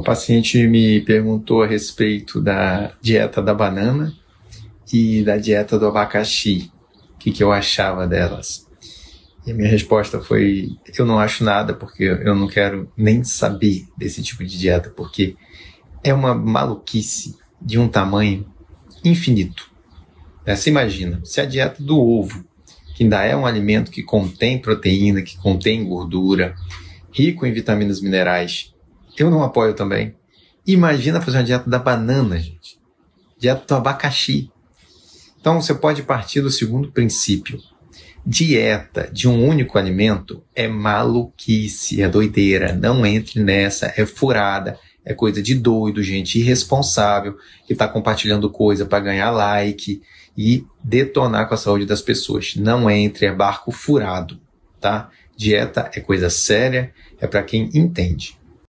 Uma paciente me perguntou a respeito da dieta da banana e da dieta do abacaxi, o que, que eu achava delas. E a minha resposta foi: eu não acho nada, porque eu não quero nem saber desse tipo de dieta, porque é uma maluquice de um tamanho infinito. É, você imagina, se a dieta do ovo, que ainda é um alimento que contém proteína, que contém gordura, rico em vitaminas minerais, eu não apoio também. Imagina fazer uma dieta da banana, gente. Dieta do abacaxi. Então você pode partir do segundo princípio. Dieta de um único alimento é maluquice, é doideira. Não entre nessa, é furada, é coisa de doido, gente irresponsável que está compartilhando coisa para ganhar like e detonar com a saúde das pessoas. Não entre, é barco furado, tá? Dieta é coisa séria, é para quem entende.